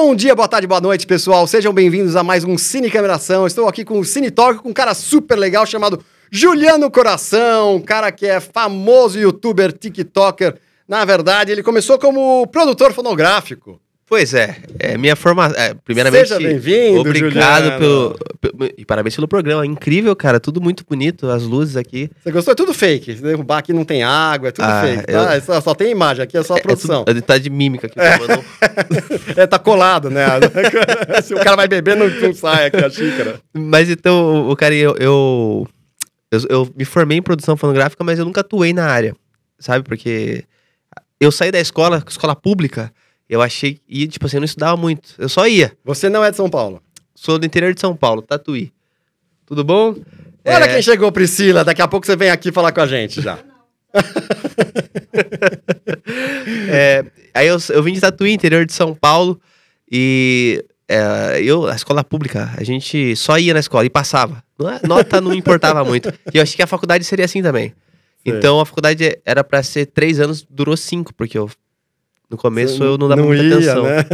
Bom dia, boa tarde, boa noite, pessoal. Sejam bem-vindos a mais um Cine Cameração. Estou aqui com o Cine Talk com um cara super legal chamado Juliano Coração, um cara que é famoso youtuber, tiktoker. Na verdade, ele começou como produtor fonográfico. Pois é, é minha formação. É, primeiramente, Seja bem-vindo, obrigado pelo, pelo- E parabéns pelo programa. Incrível, cara. Tudo muito bonito, as luzes aqui. Você gostou? É tudo fake. Se derrubar aqui não tem água, é tudo Ah, fake. eu- Tá? É Só, só tem imagem, aqui é só a É, produção. tudo, tá de mímica aqui. tomando- É, tá colado, né? Se o cara vai beber, não, não sai aqui a xícara. Mas então, o, o cara, eu, eu, eu. eu me formei em produção fonográfica, mas eu nunca atuei na área. Sabe? Porque eu saí da escola, escola pública, eu achei. E, tipo assim, eu não estudava muito. Eu só ia. Você não é de São Paulo. Sou do interior de São Paulo, Tatuí. Tudo bom? Olha É, quem chegou, Priscila. Daqui a pouco você vem aqui falar com a gente já. É, aí eu, eu vim de Tatuí, interior de São Paulo, e é, eu, a escola pública, a gente só ia na escola e passava. É- Nota não importava muito. E eu achei que a faculdade seria assim também. Sei. Então a faculdade era pra ser três anos, durou cinco, porque eu. No começo eu não dava muita ia, atenção. Né?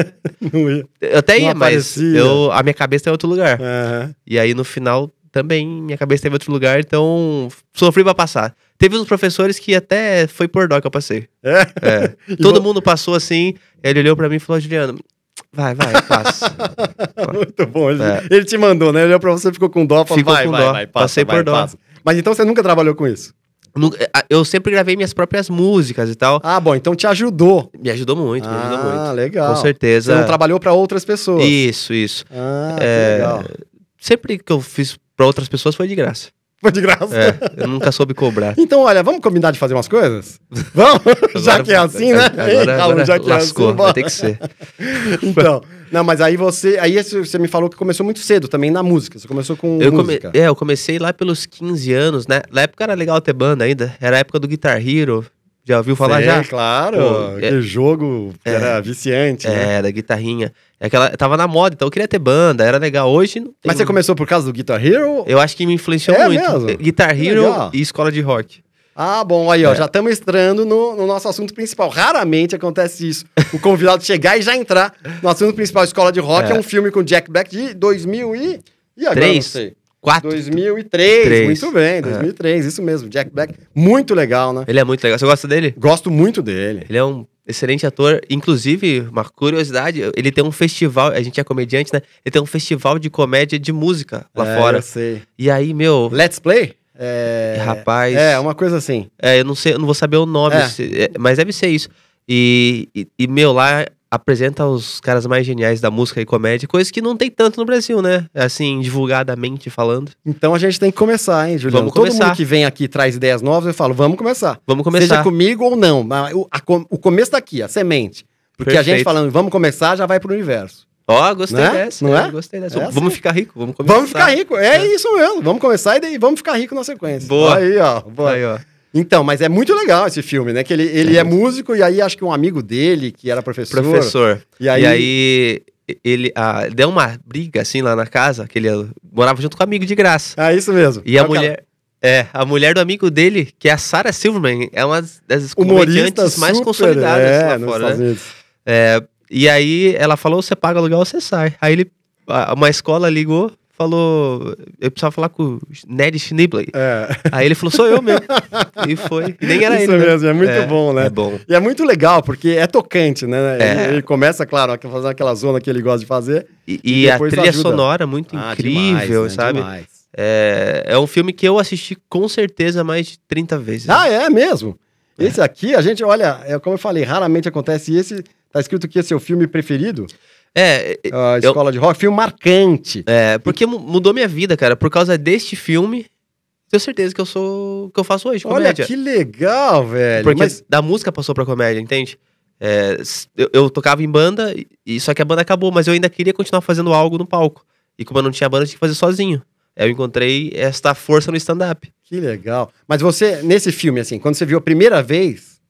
Não ia. Eu até Não ia, mas eu, a minha cabeça tá em outro lugar. Aham. E aí no final também minha cabeça teve outro lugar, então sofri pra passar. Teve uns professores que até foi por dó que eu passei. É? É. Todo mundo passou assim, ele olhou pra mim e falou, Juliano, vai, vai, passa. Muito bom. Ele, É. ele te mandou, né? Ele olhou pra você, ficou com dó, falou, Ficou vai, com vai, dó. vai, passa, Passei vai, por dó. passa. Mas então você nunca trabalhou com isso? A- Eu sempre gravei minhas próprias músicas e tal. Ah, bom, então te ajudou. Me ajudou muito, me ajudou ah, muito. legal. Com certeza. Você não trabalhou pra outras pessoas. Isso, isso. Ah, É, legal. Sempre que eu fiz pra outras pessoas foi de graça. Foi de graça. É, eu nunca soube cobrar. Então, olha, vamos combinar de fazer umas coisas? Vamos? já Agora- que é assim, né? Agora, Ei, agora já que lascou, é assim, vai ter que ser. Então, não, mas aí você, aí você me falou que começou muito cedo também na música. Você começou com Eu, come- música. é, eu comecei lá pelos 15 anos, né? Na época era legal ter banda ainda. Era a época do Guitar Hero. Já ouviu falar Sei, já? claro. Pô, aquele jogo que é. era viciante, né? É, da guitarrinha. É aquela, tava na moda, então eu queria ter banda, era legal. Hoje não tem- Mas você começou por causa do Guitar Hero? Eu acho que me influenciou É muito. mesmo? Guitar Que Hero e escola de rock. Ah, bom, aí, ó, É. já estamos entrando no, no nosso assunto principal. Raramente acontece isso. O convidado chegar e já entrar no assunto principal. Escola de Rock é, É. um filme com Jack Black de 2000 e... E agora, Três? não sei. Quatro. 2003, Três. muito bem, 2003, isso mesmo. Jack Black, muito legal, né? Ele é muito legal. Você gosta dele? Gosto muito dele. Ele é um excelente ator. Inclusive, uma curiosidade, ele tem um festival, a gente é comediante, né? Ele tem um festival de comédia de música lá É, fora. Eu sei. E aí, meu, Let's Play? É... rapaz. É, uma coisa assim. É, eu não sei, eu não vou saber o nome, É. é, mas deve ser isso. E, e, e, meu, lá apresenta os caras mais geniais da música e comédia, coisa que não tem tanto no Brasil, né? Assim, divulgadamente falando. Então a gente tem que começar, hein, Juliano? Vamos Todo começar. mundo que vem aqui e traz ideias novas, eu falo, vamos começar. Vamos começar. Seja comigo ou não. O, a o começo daqui, a semente. Porque a gente Perfeito. falando, vamos começar, já vai pro universo. Ó, gostei Não é? dessa. Não é? é? Gostei dessa. É vamos assim. ficar rico, vamos começar. Vamos ficar rico. É, isso mesmo. Vamos começar e vamos ficar rico na sequência. Boa. Aí, ó. boa. Aí, ó. Então, mas é muito legal esse filme, né? Que ele, ele É é, músico e aí acho que um amigo dele, que era professor. Professor. E aí, E aí, ele ah, deu uma briga, assim, lá na casa, que ele morava junto com um amigo de graça. É isso mesmo. E a É cara- mulher... É, a mulher do amigo dele, que é a Sarah Silverman, é uma das comediantes mais super, consolidadas é, lá fora, né? É, e aí ela falou: você paga aluguel, você sai. Aí ele, a- uma escola ligou, falou: eu precisava falar com o Ned Schnibley. É. Aí ele falou: sou eu mesmo. e foi. E nem era Isso ele. né? mesmo, é muito bom, né? É bom. E é muito legal, porque é tocante, né? É. Ele, ele começa, claro, a fazer aquela zona que ele gosta de fazer. E, E e a trilha ajuda. sonora muito Ah, incrível, demais, né? sabe? Demais. É, é um filme que eu assisti com certeza mais de 30 vezes. Ah, é mesmo? Esse aqui, a gente, olha, é como eu falei, raramente acontece. E esse, tá escrito que esse é o filme preferido? É, A Escola de Rock, filme marcante. é, porque mu- mudou minha vida, cara. Por causa deste filme, tenho certeza que eu sou. que eu faço hoje, Olha comédia. que legal, velho. Porque Mas, da música passou pra comédia, entende? É, eu, eu tocava em banda, e- só que a banda acabou, mas eu ainda queria continuar fazendo algo no palco. E como eu não tinha banda, eu tinha que fazer sozinho. Eu encontrei esta força no stand-up. que legal. Mas você, nesse filme, assim, quando você viu a primeira vez,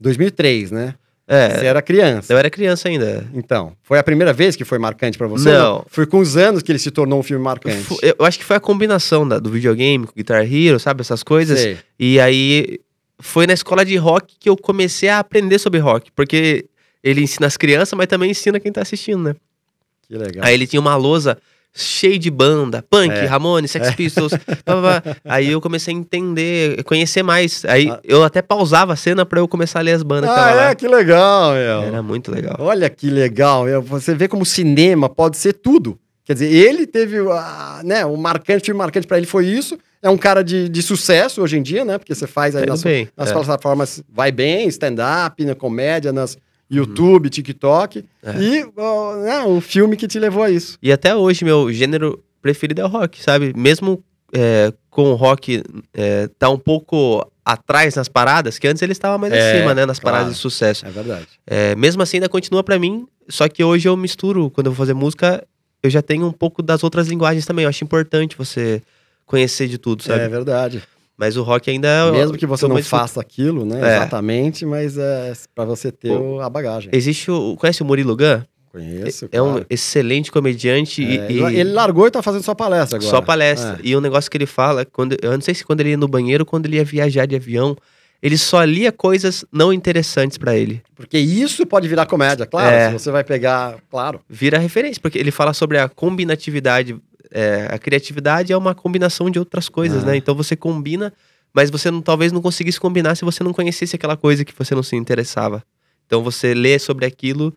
2003, né? É, Você era criança. eu era criança ainda. Então, foi a primeira vez que foi marcante pra você? Não. Foi com os anos que ele se tornou um filme marcante. Eu, eu acho que foi a combinação da- do videogame com Guitar Hero, sabe? Essas coisas. Sei. E aí foi na escola de rock que eu comecei a aprender sobre rock. Porque ele ensina as crianças, mas também ensina quem tá assistindo, né? Que legal. Aí ele tinha uma lousa cheia de banda, punk, É. Ramones, Sex Pistols. pá, pá, pá. Aí eu comecei a entender, conhecer mais. Aí Ah. eu até pausava a cena pra eu começar a ler as bandas que Ah, tava é? lá. Que legal, meu. Era muito legal. Olha que legal. meu. Você vê como cinema pode ser tudo. Quer dizer, ele teve a, né, o marcante, filme marcante pra ele foi isso. É um cara de, de sucesso hoje em dia, né? Porque você faz aí Tá nas, bem, nas é. plataformas vai bem, stand-up, na comédia, nas YouTube, TikTok. É. E ó, né, um filme que te levou a isso. E até hoje, meu gênero preferido é o rock, sabe? Mesmo é, com o rock é, tá um pouco atrás nas paradas, que antes ele estava mais É, acima, né? Nas claro. paradas de sucesso. É verdade. É, mesmo assim, ainda continua pra mim, só que hoje eu misturo, quando eu vou fazer música, eu já tenho um pouco das outras linguagens também. Eu acho importante você conhecer de tudo, sabe? É verdade. Mas o rock ainda é. Mesmo que você não faça aquilo, né? É. Exatamente, mas é pra você ter o- a bagagem. Existe o. Conhece o Murilo Gun? Conheço. É um excelente comediante e- É, e, ele- Ele largou e tá fazendo só palestra agora. só palestra. É. E um negócio que ele fala, quando, eu não sei se quando ele ia no banheiro quando ele ia viajar de avião, ele só lia coisas não interessantes pra ele. Porque isso pode virar comédia, claro. É. Se você vai pegar, claro. Vira referência, porque ele fala sobre a combinatividade. É, a criatividade é uma combinação de outras coisas, Ah. né? Então você combina, mas você não, talvez não conseguisse combinar se você não conhecesse aquela coisa que você não se interessava. Então você lê sobre aquilo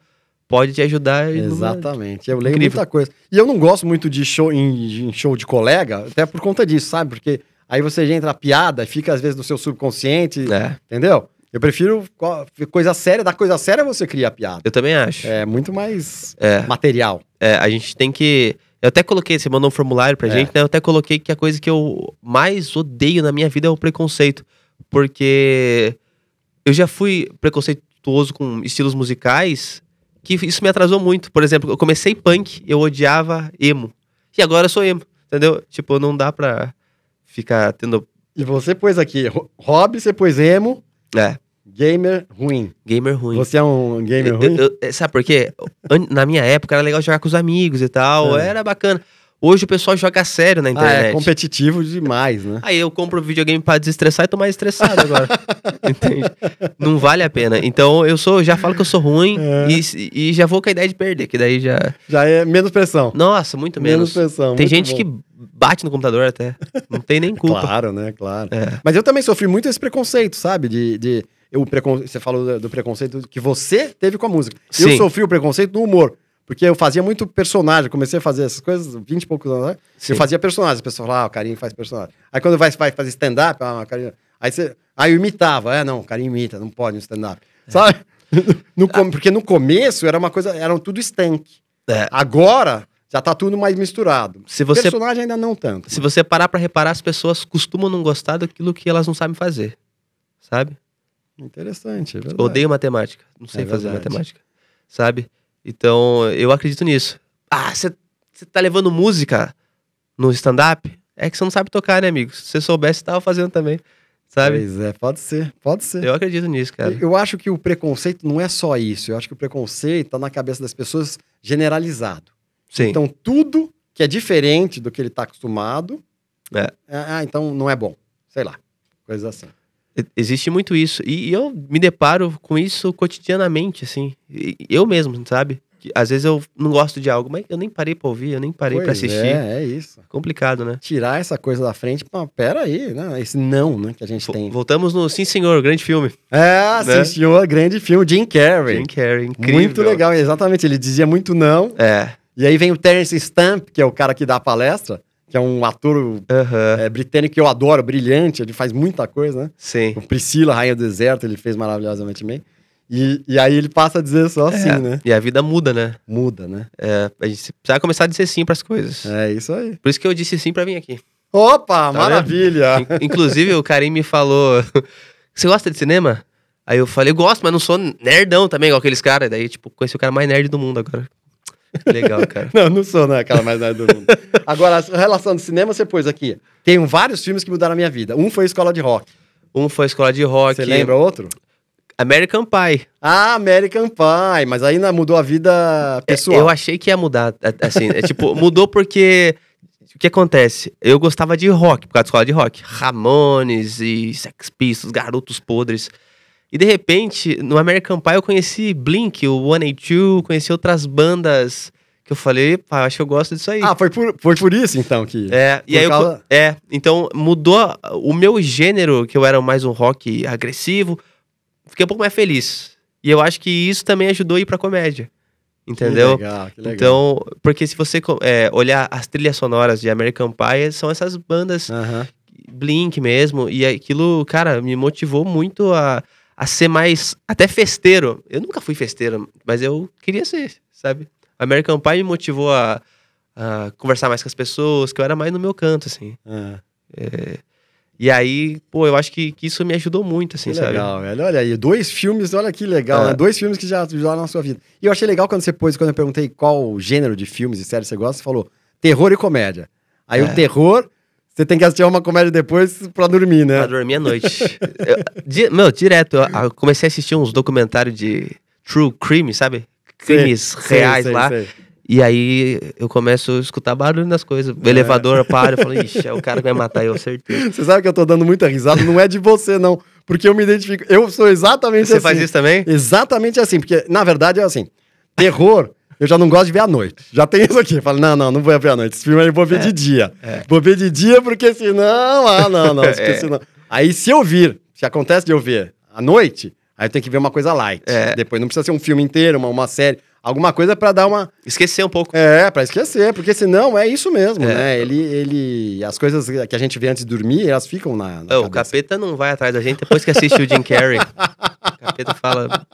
pode te ajudar. numa- Exatamente. Eu leio Incrível. muita coisa. E eu não gosto muito de show em, em show de colega, até por conta disso, sabe? Porque aí você já entra piada, fica às vezes no seu subconsciente, É, entendeu? Eu prefiro co- coisa séria, da coisa séria você cria a piada. eu também acho. É muito mais É. material. É, a gente tem que. Eu até coloquei, você mandou um formulário pra É. gente, né? Eu até coloquei que a coisa que eu mais odeio na minha vida é o preconceito. Porque eu já fui preconceituoso com estilos musicais que isso me atrasou muito. Por exemplo, eu comecei punk, eu odiava emo. E agora eu sou emo, entendeu? Tipo, não dá pra ficar tendo. E você pôs aqui, hobby, você pôs emo, É, gamer ruim. gamer ruim. Você é um gamer Eu- ruim? eu- eu- sabe por quê? Na minha época era legal jogar com os amigos e tal, É. era bacana. Hoje o pessoal joga sério na ah, internet. é competitivo demais, né? Aí eu compro videogame pra desestressar e tô mais estressado agora. Entende? Não vale a pena. Então eu sou, já falo que eu sou ruim É. e, e já vou com a ideia de perder, que daí já. Já é menos pressão. Nossa, muito Menos menos. pressão. Tem gente bom. que bate no computador até. Não tem nem culpa. Claro, né? Claro. É. Mas eu também sofri muito esse preconceito, sabe? De, de o precon... Você falou do, preconceito que você teve com a música. Eu Sim. sofri o preconceito do humor. Porque eu fazia muito personagem, comecei a fazer essas coisas 20 e poucos anos, né? Sim. Eu fazia personagens, o pessoal falava, ah, o Carinho faz personagem. Aí quando vai, vai fazer stand-up, ah, o Carinho... Aí, você... aí eu imitava, é, não, o Carinho imita, não pode no stand-up. Sabe? No com- Porque no começo era uma coisa, eram tudo stank. É. Agora já tá tudo mais misturado. Se você, Personagem ainda não tanto. se você parar pra reparar, as pessoas costumam não gostar daquilo que elas não sabem fazer. Sabe? Interessante, é verdade. Odeio matemática. Não sei É fazer verdade. matemática. Sabe? Então, eu acredito nisso. Ah, você tá levando música no stand-up? É que você não sabe tocar, né, amigo? Se você soubesse, tava fazendo também. Sabe? Pois é, pode ser, pode ser. Eu acredito nisso, cara. Eu acho que o preconceito não é só isso. Eu acho que o preconceito tá na cabeça das pessoas generalizado. Sim. Então, tudo que é diferente do que ele tá acostumado, É. ah, então não é bom. Sei lá, coisas assim. Existe muito isso. E e eu me deparo com isso cotidianamente, assim. E- Eu mesmo, sabe? Às vezes eu não gosto de algo, mas eu nem parei pra ouvir, eu nem parei pra Pois assistir. É, é isso. Complicado, né? Tirar essa coisa da frente, pô, pera aí, né? Esse não, né, que a gente tem. Voltamos no Sim Senhor, grande filme. É, né? sim, senhor, grande filme, Jim Carrey. Jim Carrey, incrível. Muito legal, exatamente. Ele dizia muito não. É. E aí vem o Terence Stamp, que é o cara que dá a palestra, que é um ator é, britânico que eu adoro, brilhante, ele faz muita coisa, né? Sim. O Priscila, Rainha do Deserto, ele fez maravilhosamente bem. E, e aí ele passa a dizer só assim, É, né? E a vida muda, né? Muda, né? É, a gente precisa começar a dizer sim pras coisas. É isso aí. Por isso que eu disse sim pra vir aqui. Opa, Tá maravilha! In- Inclusive, o Karim me falou: Você gosta de cinema? Aí eu falei: Gosto, mas não sou nerdão também, igual aqueles caras. Daí, tipo, conheci o cara mais nerd do mundo agora. Legal, cara. Não, não sou, né? Aquela mais nada do mundo. Agora, a relação do cinema, você pôs aqui. Tem vários filmes que mudaram a minha vida. Um foi Escola de Rock. Um foi escola de rock. Você lembra outro? American Pie. Ah, American Pie, mas ainda mudou a vida pessoal. É, Eu achei que ia mudar. a- Assim, é, tipo, mudou porque. O que acontece? Eu gostava de rock, por causa da escola de rock. Ramones e Sex Pistols, Garotos Podres. E de repente, no American Pie eu conheci Blink, o 182, conheci outras bandas que eu falei, pá, acho que eu gosto disso aí. Ah, foi por, foi por isso então que. É, e aí eu, causa- é, então mudou o meu gênero, que eu era mais um rock agressivo, fiquei um pouco mais feliz. E eu acho que isso também ajudou a ir pra comédia. Entendeu? Que legal, que legal. Então, porque se você é, olhar as trilhas sonoras de American Pie, são essas bandas Aham. Blink mesmo, e aquilo, cara, me motivou muito a, a ser mais, até festeiro. Eu nunca fui festeiro, mas eu queria ser, sabe? American Pie me motivou a, a conversar mais com as pessoas, que eu era mais no meu canto, assim. Ah, E aí, pô, eu acho que, que isso me ajudou muito, assim, que sabe? legal, velho. Olha aí, dois filmes, olha que legal, É. né? Dois filmes que já ajudaram na sua vida. E eu achei legal quando você pôs, quando eu perguntei qual gênero de filmes e séries você gosta, você falou terror e comédia. Aí É. o terror, você tem que assistir uma comédia depois pra dormir, né? Pra dormir à noite. Eu- di- meu, direto, eu, comecei a assistir uns documentários de true crime, sabe? Crimes Sei, reais sei, lá. sei. E aí eu começo a escutar barulho nas coisas. O elevador para, eu falo, ixi, é o cara que vai matar eu, certeza. Você sabe que eu tô dando muita risada, não é de você, não. Porque eu me identifico. Eu sou exatamente Você assim. faz isso também? Exatamente assim, porque na verdade é assim: terror, eu já não gosto de ver à noite. Já tem isso aqui. Eu falo, não, não, não vou ver à noite. Esse filme aí eu vou ver de dia. Vou ver de dia, porque senão. Ah, não, não. Porque É. senão... Aí se eu vir, se acontece de eu ver à noite, aí eu tenho que ver uma coisa light. É. Depois não precisa ser um filme inteiro, uma, uma série. Alguma coisa pra dar uma. Esquecer um pouco. É, pra esquecer, porque senão é isso mesmo, É. né? Ele, ele. As coisas que a gente vê antes de dormir, elas ficam na. na Ô, o capeta não vai atrás da gente depois que assiste o Jim Carrey. O capeta fala.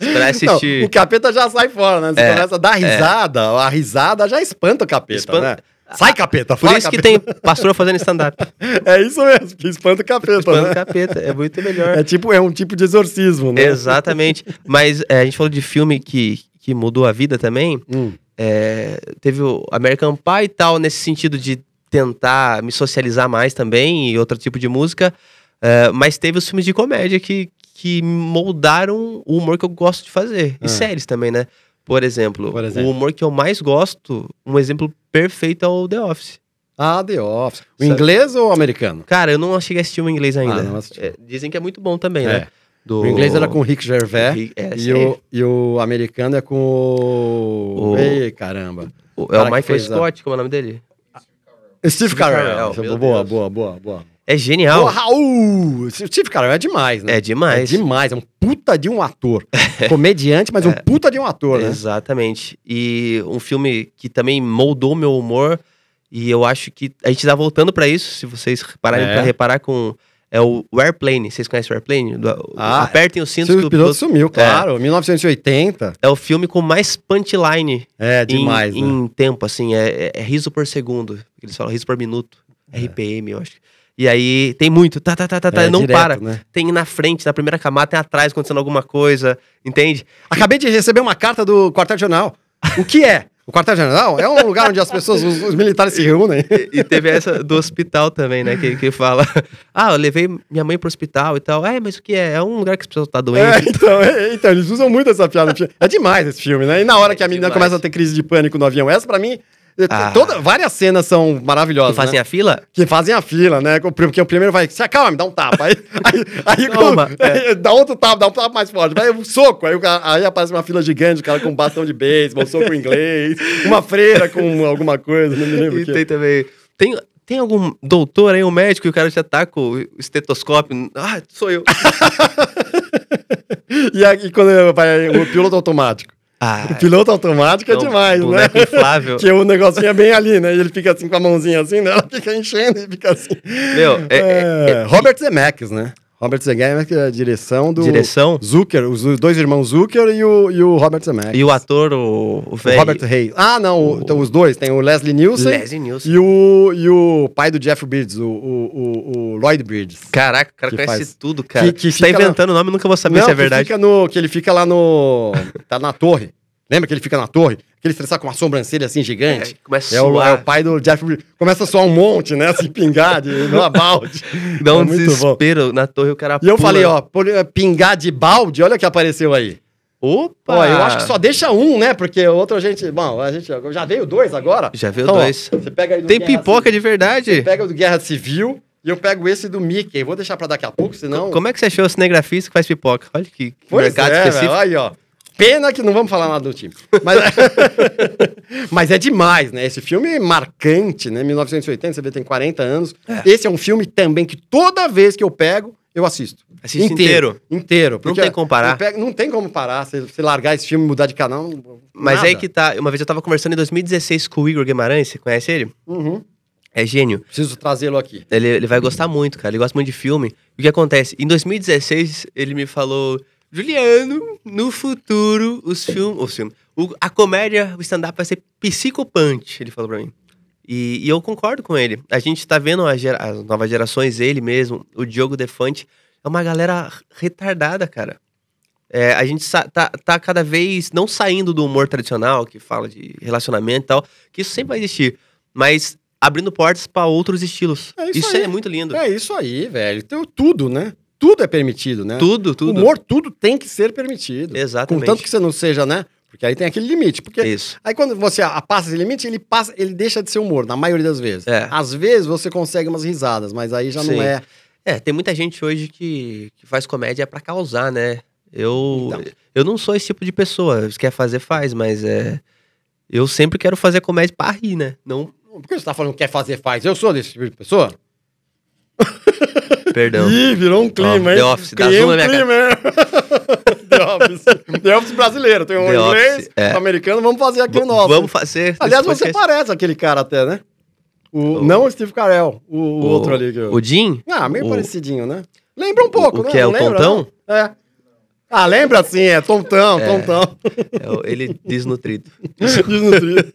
Esperar Não, assistir. o capeta já sai fora, né? Você É, começa a dar risada, a risada já espanta o capeta, Espanta- né? Sai, capeta, Por isso que capeta. tem pastor fazendo stand-up. É isso mesmo, que espanta o capeta, Espanta o né? capeta. É muito melhor. É tipo, é um tipo de exorcismo, né? Exatamente. Mas é, a gente falou de filme que, que mudou a vida também. Hum, É, teve o American Pie e tal, nesse sentido de tentar me socializar mais também e outro tipo de música. É, mas teve os filmes de comédia que, que moldaram o humor que eu gosto de fazer. Ah. E séries também, né? Por exemplo, Por exemplo. o humor que eu mais gosto, um exemplo perfeito é o The Office. Ah, The Office. O Sabe? inglês ou o americano? Cara, eu não cheguei a assistir o inglês ainda. Ah. É, dizem que é muito bom também, É. né? Do... O inglês era com o Rick Gervais Rick- é, e, o, e o americano é com o... O- Ei, caramba. O- é o Michael fez a- Scott, como é o nome dele? Steve Carell. É boa, Deus. boa, boa, boa. É genial. Boa, Raul! Steve Carell é demais, né? É demais. É demais, é um puta de um ator. Comediante, mas um puta de um ator, né? Exatamente. E um filme que também moldou meu humor. E eu acho que a gente tá voltando pra isso, se vocês pararem É. pra reparar com. É o Airplane. Vocês conhecem o Airplane? Do- Ah, apertem os cintos o piloto piloto. sumiu, claro. 1980. É o filme com mais punchline É em, demais, né? em tempo, assim. É, é- é riso por segundo. Eles falam riso por minuto. RPM, eu acho. E aí tem muito. Tá, tá, tá, tá, tá. É, não direto, para. né? Tem na frente, na primeira camada, tem atrás acontecendo alguma coisa. Entende? Acabei de receber uma carta do Quartel General. O que é? O Quartel General é um lugar onde as pessoas, os, os militares se reúnem. E, e teve essa do hospital também, né? Que, que fala: Ah, eu levei minha mãe pro hospital e tal. É, mas o que é? É um lugar que as pessoas estão É, doentes. então, é, então, eles usam muito essa piada. É demais esse filme, né? E na hora que a menina demais. começa a ter crise de pânico no avião, essa pra mim, é, Ah. toda, várias cenas são maravilhosas. Que fazem né? a fila? Que fazem a fila, né? Porque o primeiro vai, se acalma, me dá um tapa. Aí, aí, aí Toma, com- dá outro tapa, dá um tapa mais forte. Vai um soco. Aí, aí aparece uma fila gigante, o cara com um bastão de beisebol, um soco inglês, uma freira com alguma coisa, não me lembro E que. tem também. Tem, tem algum doutor aí, um médico, e o cara já tá com o estetoscópio? Ah, sou eu. E aí, quando vai o piloto automático. Ah, O piloto automático é, é demais, né? inflável. Que o negocinho é bem ali, né? E ele fica assim com a mãozinha assim, né? Ela fica enchendo e fica assim. Meu, é- é- É, Robert Zemeckis, né? Robert Zemeckis é a direção do... Direção? Zucker, os dois irmãos Zucker e o, e o Robert Zemeckis. E o ator, o, o. Robert Hayes. Ah, não, o- então os dois. Tem o Leslie Nielsen Leslie Nielsen. e o, e o pai do Jeff Bridges, o, o, o, Lloyd Bridges. Caraca, o cara Que conhece faz- tudo, cara. que- que Você tá inventando o nome, eu nunca vou saber não, se é que verdade. Fica no, que ele fica lá no... Tá na torre. Lembra que ele fica na torre? Aquele estressar com uma sobrancelha assim gigante. É, começa a É o, suar. é o pai do Jeff Bridges. Começa a soar um monte, né? Assim, pingar de numa balde. Dá um É muito bom. desespero na torre, o cara E eu pula. falei, ó, eh, pingar de balde, olha o que apareceu aí. Opa! Ó, eu acho que só deixa um, né? Porque o outro a gente. Bom, a gente já veio dois agora. Já veio Então, ó, dois. Você pega aí do Tem Guerra pipoca Civil, de verdade. Você pega o do Guerra Civil E eu pego esse do Mickey. Vou deixar pra daqui a pouco, senão. Como é que você achou o cinegrafista que faz pipoca? Olha que, que mercado é, específico. velho, aí, ó. Pena que não vamos falar nada do time. Mas, mas é demais, né? Esse filme é marcante, né? 1980, você vê, tem 40 anos. Esse é um filme também que toda vez que eu pego, eu assisto. Assiste inteiro. Inteiro. porque tem como parar. pego- não tem como parar. Se você largar esse filme e mudar de canal. não- Mas nada. aí que tá. Uma vez eu tava conversando em 2016 com o Igor Guimarães, você conhece ele? Uhum. É gênio. Preciso trazê-lo aqui. Ele, ele vai gostar muito, cara. Ele gosta muito de filme. O que acontece? Em 2016, ele me falou: Juliano, no futuro, os filmes. Os filmes. o- a comédia, o stand-up vai ser psicopante, ele falou pra mim. E, e eu concordo com ele. A gente tá vendo gera- as novas gerações, ele mesmo, o Diogo Defante. É uma galera retardada, cara. É, a gente tá, tá cada vez não saindo do humor tradicional, que fala de relacionamento e tal, que isso sempre vai existir. Mas abrindo portas pra outros estilos. É isso isso aí. é muito lindo. É isso aí, velho. Então, tudo, né? Tudo é permitido, né? Tudo, tudo. Humor, tudo tem que ser permitido. Exatamente. Contanto que você não seja, né? Porque aí tem aquele limite. Porque Isso. aí quando você a- passa esse limite, ele passa, ele deixa de ser humor, na maioria das vezes. É. Às vezes você consegue umas risadas, mas aí já Sim. não é. É, tem muita gente hoje que, que faz comédia pra causar, né? Eu, Então. eu não sou esse tipo de pessoa. Se quer fazer, faz, mas é. Eu sempre quero fazer comédia pra rir, né? Não. Por que você tá falando que quer fazer, faz? Eu sou desse tipo de pessoa? Perdão. Ih, virou um clima, Ó, hein? The Office, Criei um minha clima, hein? The Office. The Office brasileiro. Tem um The inglês, Office, é. um americano, vamos fazer aqui o V- nosso. Vamos fazer. Aliás, você parece aquele cara até, né? O, O- não o Steve Carell, o, o outro ali. Que eu... O Jim? Ah, meio o- parecidinho, né? Lembra um pouco, o né? que é o lembra, tontão? não? É. Ah, lembra sim, é tontão, É. tontão. É o- ele desnutrido. Desnutrido.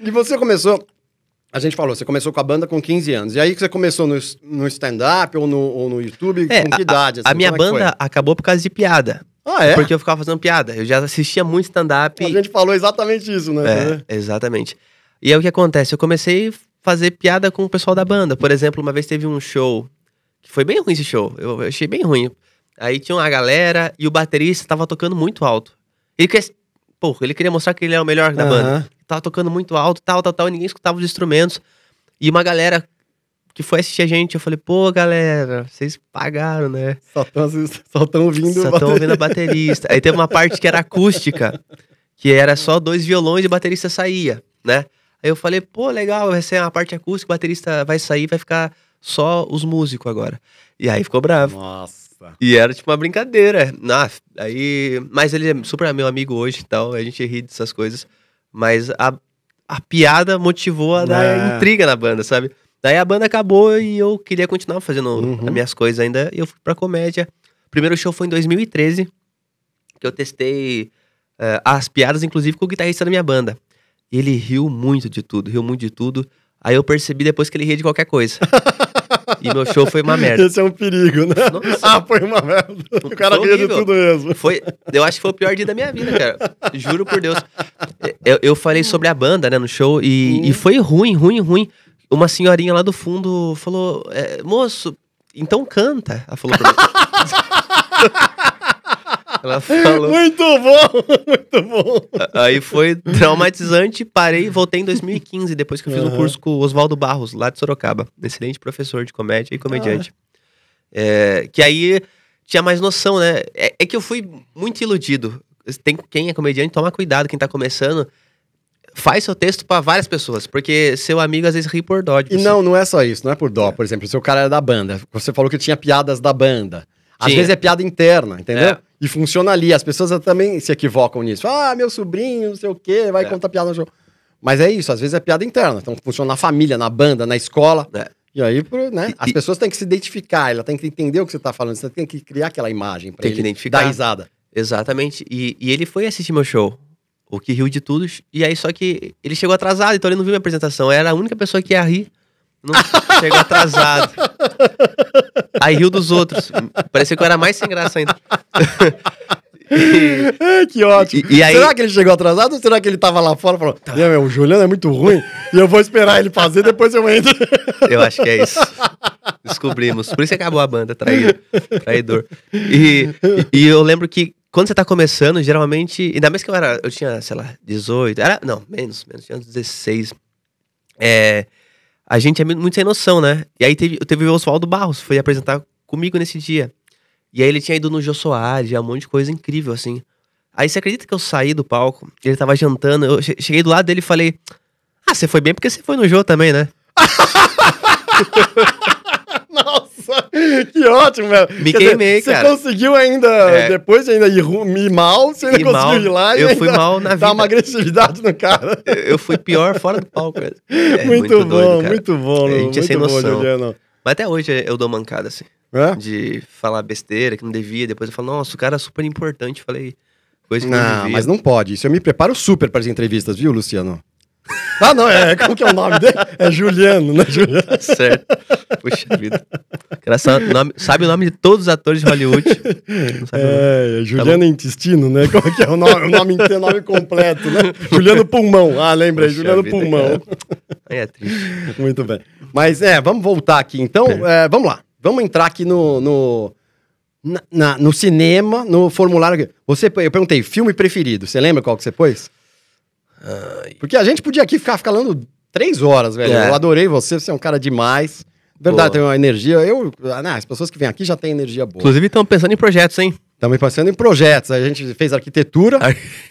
e você começou, a gente falou, você começou com a banda com 15 anos. E aí que você começou no, no stand-up ou no, ou no YouTube, É, com que a- idade? A assim, minha como é banda acabou por causa de piada. Ah, é? Porque eu ficava fazendo piada. Eu já assistia muito stand-up. A gente falou exatamente isso, né? É, exatamente. E aí o que acontece? Eu comecei a fazer piada com o pessoal da banda. Por exemplo, uma vez teve um show que foi bem ruim esse show. Eu, eu achei bem ruim. Aí tinha uma galera e o baterista tava tocando muito alto. Ele queria, pô, ele queria mostrar que ele é o melhor da Aham. banda. Tava tocando muito alto, tal, tal, tal, e ninguém escutava os instrumentos. E uma galera que foi assistir a gente, eu falei, pô, galera, vocês pagaram, né? Só estão só tão ouvindo. Só estão ouvindo a baterista. Aí teve uma parte que era acústica, que era só dois violões e o baterista saía, né? Aí eu falei, pô, legal, vai ser uma parte acústica, o baterista vai sair, vai ficar só os músicos agora. E aí ficou bravo. Nossa. E era tipo uma brincadeira. Ah, aí, mas ele é super meu amigo hoje e tal, a gente ri dessas coisas. Mas a, a piada motivou a dar É. intriga na banda, sabe? Daí a banda acabou e eu queria continuar fazendo Uhum. as minhas coisas ainda. E eu fui pra comédia. O primeiro show foi em 2013, que eu testei eh, as piadas, inclusive, com o guitarrista da minha banda. E ele riu muito de tudo, riu muito de tudo. Aí eu percebi depois que ele ria de qualquer coisa. e meu show foi uma merda. Esse é um perigo, né? Nossa. Ah, foi uma merda. O cara ria de tudo mesmo. Foi, eu acho que foi o pior dia da minha vida, cara. Juro por Deus. Eu, eu falei sobre a banda, né, no show, e, Hum. e foi ruim, ruim, ruim. Uma senhorinha lá do fundo falou: é, moço, então canta. Ela falou pra mim. Ela falou. Muito bom, muito bom. Aí foi traumatizante, parei e voltei em 2015, depois que eu fiz um Aham. curso com o Oswaldo Barros, lá de Sorocaba. Excelente professor de comédia e comediante. Ah. É, que aí tinha mais noção, né? É, é que eu fui muito iludido. Tem, quem é comediante, toma cuidado, quem tá começando. Faz seu texto pra várias pessoas, porque seu amigo às vezes ri por dó de E você. não, não é só isso, não é por dó. Por exemplo, se o cara era da banda, você falou que tinha piadas da banda. Às vezes é piada interna, entendeu? É. E funciona ali. As pessoas também se equivocam nisso. Ah, meu sobrinho, não sei o quê, vai É. contar piada no show. Mas é isso, às vezes é piada interna. Então funciona na família, na banda, na escola. É. E aí, né? As e- pessoas têm que se identificar, ela tem que entender o que você tá falando. Você tem que criar aquela imagem que ele identificar. dar risada. Exatamente. E, e ele foi assistir meu show. O que riu de tudo. E aí, só que ele chegou atrasado, então ele não viu minha apresentação. Era a única pessoa que ia rir. Não chegou atrasado. Aí riu dos outros. Parecia que eu era mais sem graça ainda. E- É, que ótimo. E- e aí- Será que ele chegou atrasado ou será que ele tava lá fora e falou: "Meu, meu, o Juliano é muito ruim e eu vou esperar ele fazer, depois eu entro. eu acho que é isso. Descobrimos. Por isso que acabou a banda, traído, traidor. E, e, e eu lembro que quando você tá começando, geralmente. Ainda mais que eu era. Eu tinha, sei lá, 18. Era, não, menos, menos. Tinha uns 16. É, a gente é mu- muito sem noção, né? E aí teve, teve o Oswaldo Barros, foi apresentar comigo nesse dia. E aí ele tinha ido no Jô Soares, um monte de coisa incrível, assim. Aí você acredita que eu saí do palco, ele tava jantando, eu che- cheguei do lado dele e falei, ah, você foi bem porque você foi no Jô também, né? Nossa, que ótimo, velho. Me Quer queimei, você cara. conseguiu ainda, É. depois de ainda ir, mal, você ainda conseguiu mal, ir lá e eu fui mal na vida. uma agressividade no cara. Eu, eu fui pior fora do palco. É muito, bom, doido, muito bom, A gente é muito sem bom, noção. Juliano. Mas até hoje eu dou mancada, assim. É? De falar besteira que não devia. Depois eu falo, nossa, o cara é super importante. Falei coisa que não, Não, devia. mas não pode. Isso eu me preparo super para as entrevistas, viu, Luciano? Ah, não, é. Como que é o nome dele? É Juliano, né, Juliano? Certo. Puxa vida. Cara sabe o nome, sabe o nome de todos os atores de Hollywood. É, é Juliano Intestino, né? Como que é o nome, o nome inteiro, nome completo, né? Juliano Pulmão. Ah, lembrei, Puxa Juliano vida, Pulmão. Aí é triste. Muito bem. Mas é, vamos voltar aqui. Então, é, vamos lá. Vamos entrar aqui no, no, na- na- no cinema, no formulário. Você, eu perguntei, filme preferido. Você lembra qual que você pôs? Porque a gente podia aqui ficar falando três horas, velho. É. Eu adorei você, você é um cara demais. Verdade, boa. tem uma energia. Eu, ah, as pessoas que vêm aqui já têm energia boa. Inclusive, estão pensando em projetos, hein? Estamos pensando em projetos. A gente fez arquitetura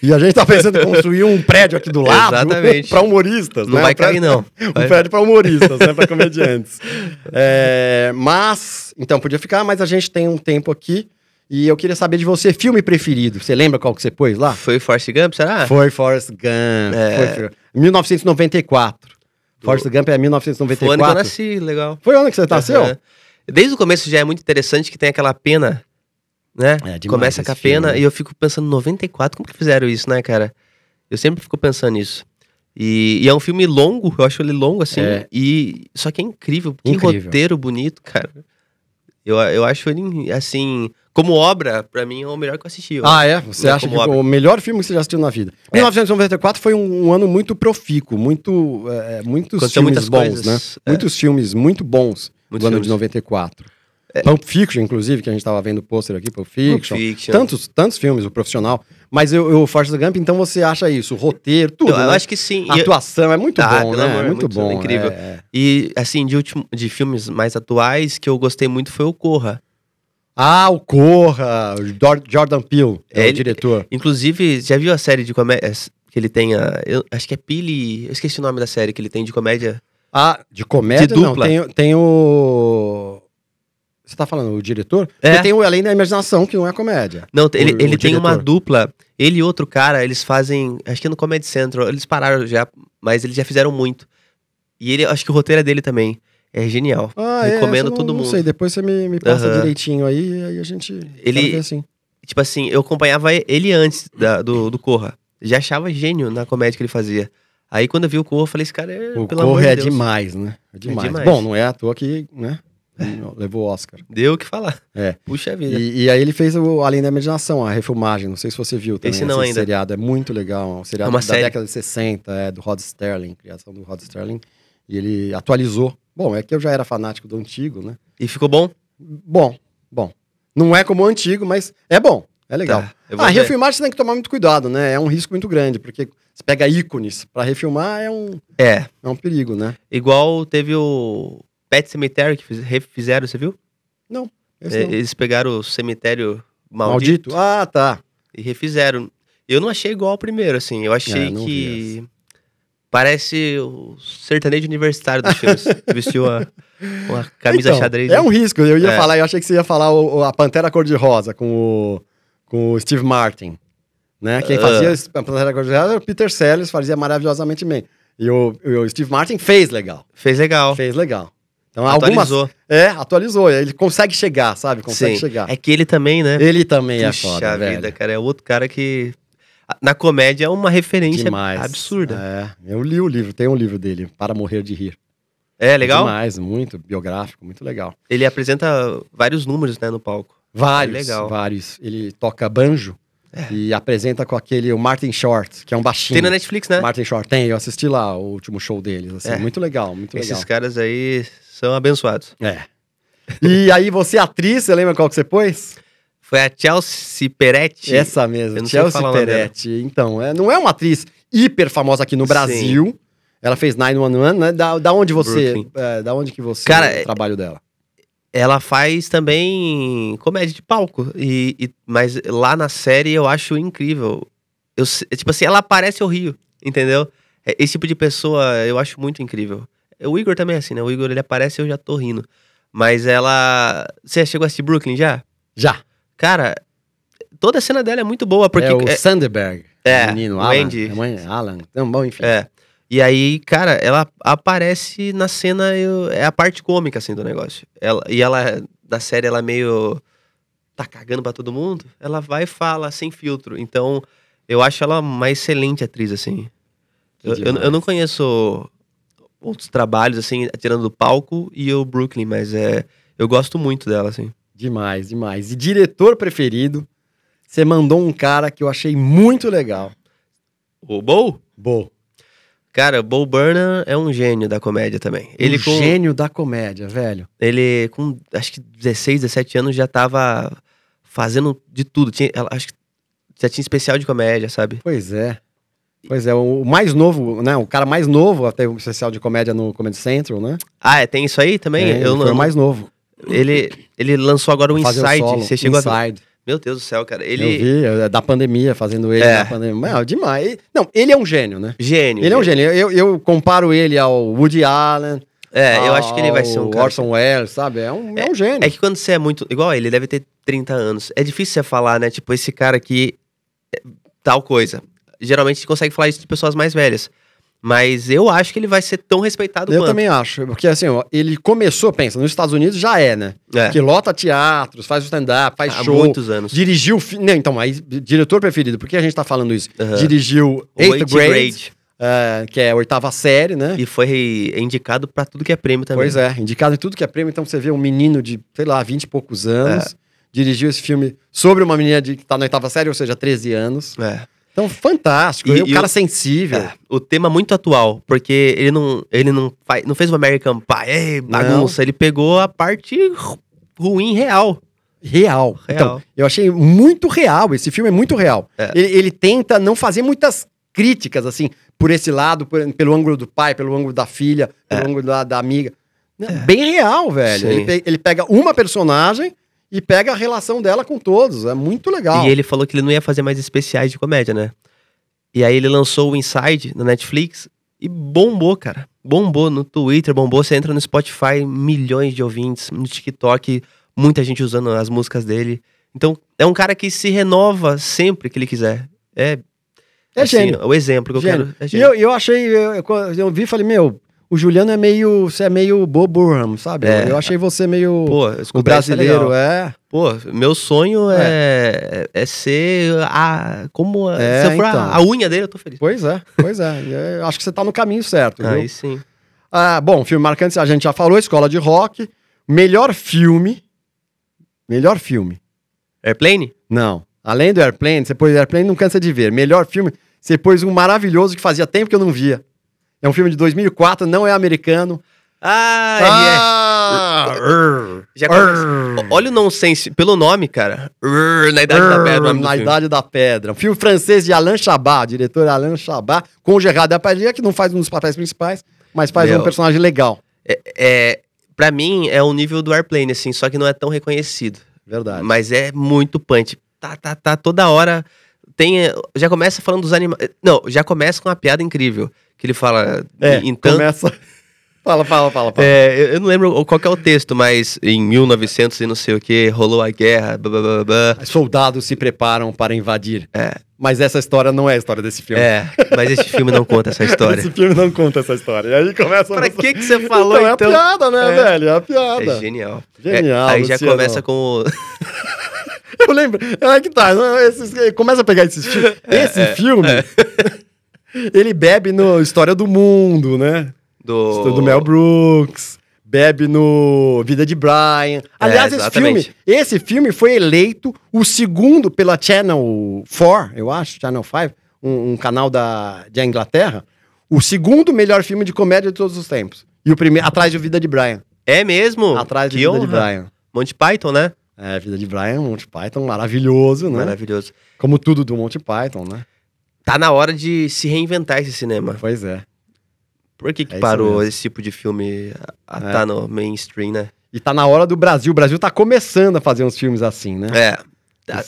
e a gente está pensando em construir um prédio aqui do lado. Exatamente. Para humoristas. Não né? vai um prédio, cair, não. Um prédio para humoristas, né? Para comediantes. É, mas, então, podia ficar, mas a gente tem um tempo aqui. E eu queria saber de você, filme preferido. Você lembra qual que você pôs lá? Foi Forrest Gump, será? Foi Forrest Gump. É... Foi... 1994. Do... Forrest Gump é 1994. Foi ano que eu nasci, legal. Foi ano que você tá nasceu? Uhum. Desde o começo já é muito interessante que tem aquela pena, né? É, Começa com a pena filme. e eu fico pensando, 94, como que fizeram isso, né, cara? Eu sempre fico pensando nisso. E, e é um filme longo, eu acho ele longo, assim. É. E, só que é incrível, que roteiro bonito, cara. Eu, eu acho ele, assim, como obra, pra mim é o melhor que eu assisti. Ah, é? Você Não, acha que obra. o melhor filme que você já assistiu na vida? É. 1994 foi um, um ano muito profícuo, muito, é, muitos Aconteceu filmes bons, coisas, né? é. Muitos filmes muito bons Muitos do ano de filmes. 94. Pulp Fiction, inclusive, que a gente tava vendo o pôster aqui, Pulp Fiction. Fiction. Tantos, tantos filmes, o profissional. Mas eu, eu Forrest Gump, então você acha isso? O roteiro, tudo. Eu, eu né? acho que sim. A atuação é muito Ah, bom, né? amor, é é muito, muito bom. incrível. é, é. E, assim, de, último, de filmes mais atuais, que eu gostei muito foi o Corra. Ah, o Corra, Jordan Peele, é, É, o ele- diretor. Inclusive, já viu a série de comédia que ele tem? A, eu acho que é Pili. Eu esqueci o nome da série que ele tem de comédia. Ah, de comédia De não, dupla. tem, tem o... Você tá falando o diretor? É. Porque tem o Além da Imaginação, que não é comédia. Não, ele, O- ele o tem uma dupla. Ele e outro cara, eles fazem. Acho que é no Comedy Central. Eles pararam já, mas eles já fizeram muito. E ele, acho que o roteiro é dele também. É genial. Ah, Recomendo é, eu todo não, mundo. Não sei, depois você me, me passa Aham. direitinho aí, aí a gente... Ele- assim. Tipo assim, eu acompanhava ele antes da- do, do Corra. Já achava gênio na comédia que ele fazia. Aí quando eu vi o Corra, eu falei, esse cara é. O pelo Corra de é Deus. demais, né? É demais. demais. Bom, não é à toa que, né? Levou o Oscar. Deu o que falar. É. Puxa vida. E, e aí ele fez o Além da Imaginação, a refilmagem. Não sei se você viu também Esse não ainda. seriado. É muito legal. Um seriado É uma da série. década de 60, é, do Rod Sterling, criação do Rod Sterling. E ele atualizou. Bom, é que eu já era fanático do antigo, né? E ficou bom? Bom, bom. Não é como o antigo, mas é bom. É legal. Tá, Ah, ver. refilmagem você tem que tomar muito cuidado, né? É um risco muito grande, porque você pega ícones pra refilmar é um, É. é um perigo, né? Igual teve o Pet Cemetery que fiz- refizeram, você viu? Esse É, não. eles pegaram o cemitério maldito, Maldito? Ah, tá. e refizeram. Eu não achei igual ao primeiro, assim. Eu achei É, não que parece o sertanejo universitário dos filmes. Vestiu a, uma camisa Então, xadrez. É um risco. Eu ia É. falar, eu achei que você ia falar o- a Pantera Cor-de-Rosa com o, com o Steve Martin. Né? Quem Ah. fazia a Pantera Cor-de-Rosa era o Peter Sellers, fazia maravilhosamente bem. E o, e o Steve Martin fez legal. Fez legal. Fez legal. Então, algumas. Atualizou. É, atualizou. Ele consegue chegar, sabe? Consegue Sim. chegar. É que ele também, né? Ele também é Puxa foda, vida, velho. cara. É outro cara que. Na comédia é uma referência Demais. absurda. É, eu li o livro, tem um livro dele, Para Morrer de Rir. É, legal? Demais, muito biográfico, muito legal. Ele apresenta vários números, né, no palco. Vários, É legal. vários. Ele toca banjo e apresenta com aquele o Martin Short, que é um baixinho. Tem na Netflix, né? Martin Short tem, eu assisti lá o último show deles, assim, É. muito legal, muito legal. Esses caras aí são abençoados. É. E aí você atriz, você lembra qual que você pôs? Foi a Chelsea Peretti. Essa mesmo, Chelsea Peretti. Então, é, não é uma atriz hiper famosa aqui no Sim. Brasil. Ela fez 911, né? Da, da onde você. É, da onde que você. Cara, o trabalho dela. Ela faz também comédia de palco. E, e- mas lá na série eu acho incrível. Eu, se- tipo assim, ela aparece eu rio, entendeu? É, Esse tipo de pessoa eu acho muito incrível. O Igor também é assim, né? O Igor ele aparece e eu já tô rindo. Mas ela. Você chegou a assistir Brooklyn já? Já. Cara, toda a cena dela é muito boa, porque. é o é- Sanderberg. É, o menino, o Alan. É mãe, Alan. Então, bom, enfim. É. E aí, cara, ela aparece na cena, eu- é a parte cômica, assim, do negócio. Ela, e ela, na série, ela meio. tá cagando pra todo mundo. Ela vai e fala sem filtro. Então, eu acho ela uma excelente atriz, assim. Eu, eu, eu não conheço outros trabalhos, assim, tirando do palco e o Brooklyn, mas é. Eu gosto muito dela, assim. Demais, demais. E diretor preferido, você mandou um cara que eu achei muito legal. O Bo? Bo. Cara, Bo Burnham é um gênio da comédia também. Ele um com. gênio da comédia, velho. Ele, com acho que 16, 17 anos, já tava fazendo de tudo. Tinha, ela, acho que já tinha especial de comédia, sabe? Pois é. Pois é, o mais novo, né? O cara mais novo até o especial de comédia no Comedy Central, né? Ah, é, tem isso aí também? É, ele eu foi não. o mais novo. Ele, ele lançou agora o Fazer Inside. Você chegou a Inside. Meu Deus do céu, cara. Eu Ele. vi, é, da pandemia, fazendo ele É. na pandemia. Demais. Não, ele é um gênio, né? Gênio. Ele é um gênio. Eu, eu comparo ele ao Woody Allen. É, eu acho que ele vai ser um ao cara. Orson Welles, sabe? É um, é um gênio. É que quando você é muito. Igual ele, ele deve ter 30 anos. É difícil você falar, né? Tipo, esse cara aqui. é Tal coisa. Geralmente você consegue falar isso de pessoas mais velhas. Mas eu acho que ele vai ser tão respeitado Eu quanto. também acho. Porque assim, ó, ele começou, pensa, nos Estados Unidos já é, né? É. Que lota teatros, faz stand-up, faz Há show. muitos anos. Dirigiu. Não, então, aí, diretor preferido, por que a gente tá falando isso? Aham. Dirigiu Eighth Grade, Grade. eh, que é a oitava série, né? E foi indicado pra tudo que é prêmio também. Pois é, indicado em tudo que é prêmio. Então você vê um menino de, sei lá, 20 e poucos anos, É. dirigiu esse filme sobre uma menina de, que tá na oitava série, ou seja, 13 anos. É. Então, fantástico. E- E, o cara o- sensível. É, o tema muito atual, porque ele não, ele não, faz, não fez o American Pie, bagunça, ele pegou a parte ru- ruim real. Real. Real. Então, eu achei muito real. Esse filme é muito real. É. Ele, ele tenta não fazer muitas críticas, assim, por esse lado, por- pelo ângulo do pai, pelo ângulo da filha, pelo ângulo da, da amiga. Né? Bem real, velho. É. Ele, ele pega uma personagem e pega a relação dela com todos. É muito legal. E ele falou que ele não ia fazer mais especiais de comédia, né? E aí ele lançou o Inside na Netflix e bombou, cara. Bombou no Twitter, bombou. Você entra no Spotify, milhões de ouvintes. No TikTok, muita gente usando as músicas dele. Então, é um cara que se renova sempre que ele quiser. É, É gênio. O exemplo que eu Gênio. quero. É E eu, eu achei, eu, eu vi e falei, meu, o Juliano é meio, você é meio Bob Burham, sabe? É. Eu achei você meio Pô, o é brasileiro, é. Pô, meu sonho é, é ser a. Como. a- É, se eu for a- então. a, unha dele, eu tô feliz. Pois é, pois é. Acho que você tá no caminho certo, viu? Aí sim. Ah, bom, filme marcante, a gente já falou, Escola de Rock. Melhor filme. Melhor filme. Airplane? Não. Além do Airplane, você pôs Airplane, não cansa de ver. Melhor filme, você pôs um maravilhoso que fazia tempo que eu não via. É um filme de 2004, não é americano. Ah, Ah, é. Já começa- Olha o nonsense, pelo nome, cara. Na Idade da Pedra. Na filme. Idade da Pedra. Um filme francês de Alain Chabat, diretor Alain Chabat, com o Gerard Depardieu, que não faz um dos papéis principais, mas faz Meu. um personagem legal. É, é, pra mim, é o nível do Airplane, assim, só que não é tão reconhecido. Verdade. Mas é muito punch. Tá, tá, tá, toda hora. Tem, eh, já começa falando dos animais. Não, já começa com uma piada incrível. Que ele fala. É, então, começa... fala, fala, fala. fala. É, eu- eu não lembro qual que é o texto, mas em 1900 e não sei o que, rolou a guerra, blá, blá, blá, blá. Soldados se preparam para invadir. É. Mas essa história não é a história desse filme. É, mas esse filme não conta essa história. Esse filme não conta essa história. E aí começa Pra que que você falou, então? É a então? piada, né, É. velho? É a piada. É genial. Genial, É, aí já Luciano. começa com o... Eu lembro. É que tá. esses- começa a pegar esses filmes. Esse filme. Ele bebe no História do Mundo, né? do... Do Mel Brooks. Bebe no Vida de Brian. Aliás, esse filme, esse filme foi eleito o segundo pela Channel 4, eu acho, Channel 5, um, um canal da, da Inglaterra. O segundo melhor filme de comédia de todos os tempos. E o primeiro, atrás de Vida de Brian. É mesmo? Atrás de que Vida honra. de Brian. Monty Python, né? É, Vida de Brian, Monty Python, maravilhoso, né? Maravilhoso. Como tudo do Monty Python, né? Tá na hora de se reinventar esse cinema. Pois é. Por que, que É parou esse tipo de filme a É. tá no mainstream, né? E tá na hora do Brasil. O Brasil tá começando a fazer uns filmes assim, né? É.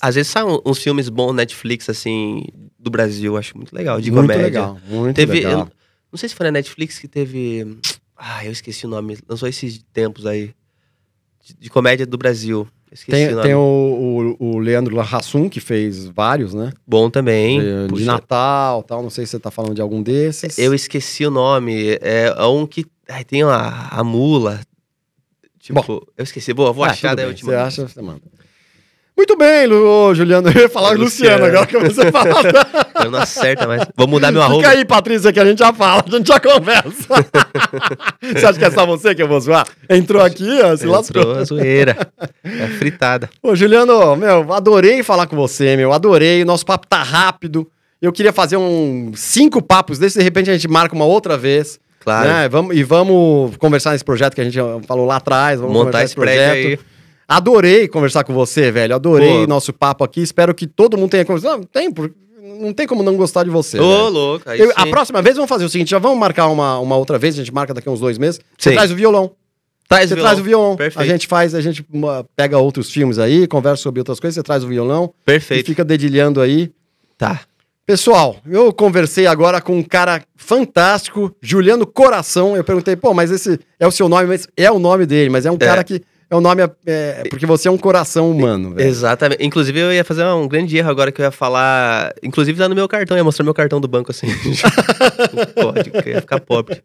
Às vezes saem uns filmes bons Netflix, assim, do Brasil, acho muito legal, de muito comédia. legal, muito Teve. legal. eu não sei se foi na Netflix que teve. Ah, eu esqueci o nome. Lançou esses tempos aí. De, de comédia do Brasil. Esqueci o Tem, nome. tem o, o, o Leandro Hassum, que fez vários, né? Bom também. De, de Natal tal. Não sei se você tá falando de algum desses. Eu esqueci o nome. É é um que. Ai, tem a, a mula. Tipo, eu esqueci. Boa, vou Ah, achar daí bem. eu te Você acha, você manda. Muito bem, Lu, ô, Juliano. Eu ia falar É, Luciano, Luciano. agora que você fala. Eu não acerta mais. Vou mudar meu arroba. Fica aí, Patrícia, que a gente já fala, a gente já conversa. você acha que é só você que eu vou zoar? Entrou aqui, ó, se lascou. Entrou a zoeira. É fritada. Ô, Juliano, meu, adorei falar com você, meu. Adorei. Nosso papo tá rápido. Eu queria fazer um cinco papos desses, de repente a gente marca uma outra vez. Claro. Né? Vamos, e vamos conversar nesse projeto que a gente falou lá atrás. Vamos Montar conversar esse prédio aí. Adorei conversar com você, velho. Adorei Pô. nosso papo aqui. Espero que todo mundo tenha conversado. Não, tem, por- não tem como não gostar de você. Ô, velho. louco. Eu- a próxima vez vamos fazer o seguinte: já vamos marcar uma, uma outra vez, a gente marca daqui a uns dois meses. Você Sim. traz o violão. Traz Você o violão. traz o violão. Perfeito. A gente faz, a gente pega outros filmes aí, conversa sobre outras coisas, você traz o violão e Perfeito. fica dedilhando aí. Tá. Pessoal, eu conversei agora com um cara fantástico, Juliano Coração. Eu perguntei, pô, mas esse é o seu nome, mas é o nome dele, mas é um cara que é o nome, é, porque você é um coração humano, velho. Exatamente. Inclusive, eu ia fazer um grande erro agora que eu ia falar. Inclusive, lá no meu cartão, ia mostrar meu cartão do banco assim. Pode, eu ia ficar pobre.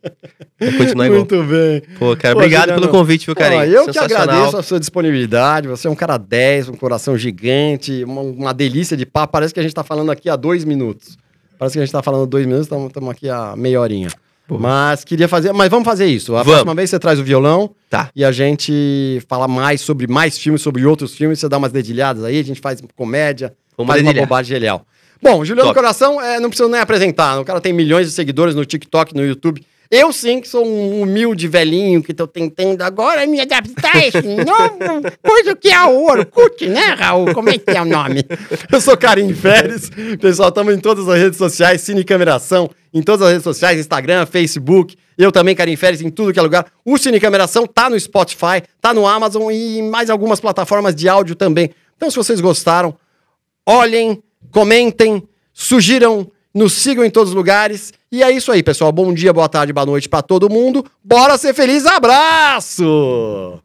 Ia continuar igual. Muito bem. Pô, cara, Pô, obrigado Juliano, pelo convite, viu? Ó, eu que agradeço a sua disponibilidade. Você é um cara 10, um coração gigante, uma, uma delícia de papo. Parece que a gente tá falando aqui há dois minutos. Parece que a gente tá falando dois minutos, estamos aqui há meia horinha. Mas queria fazer. Mas vamos fazer isso. A Vamos. próxima vez você traz o violão Tá. e a gente fala mais sobre mais filmes, sobre outros filmes. Você dá umas dedilhadas aí, a gente faz comédia, Vamos faz uma dedilhar. bobagem genial. Bom, Juliano Top. Coração, é, não precisa nem apresentar. O cara tem milhões de seguidores no TikTok, no YouTube. Eu sim, que sou um humilde velhinho que tô tentando agora me adaptar a esse novo coisa que é o Orkut, né, Raul? Como é que é o nome? Eu sou Karim Férez. Pessoal, estamos em todas as redes sociais, Cine Cameração, em todas as redes sociais, Instagram, Facebook. Eu também, Karim Férez, em tudo que é lugar. O Cine Cameração tá no Spotify, tá no Amazon e em mais algumas plataformas de áudio também. Então, se vocês gostaram, olhem, comentem, sugiram, nos sigam em todos os lugares. E é isso aí, pessoal. Bom dia, boa tarde, boa noite pra todo mundo. Bora ser feliz. Abraço!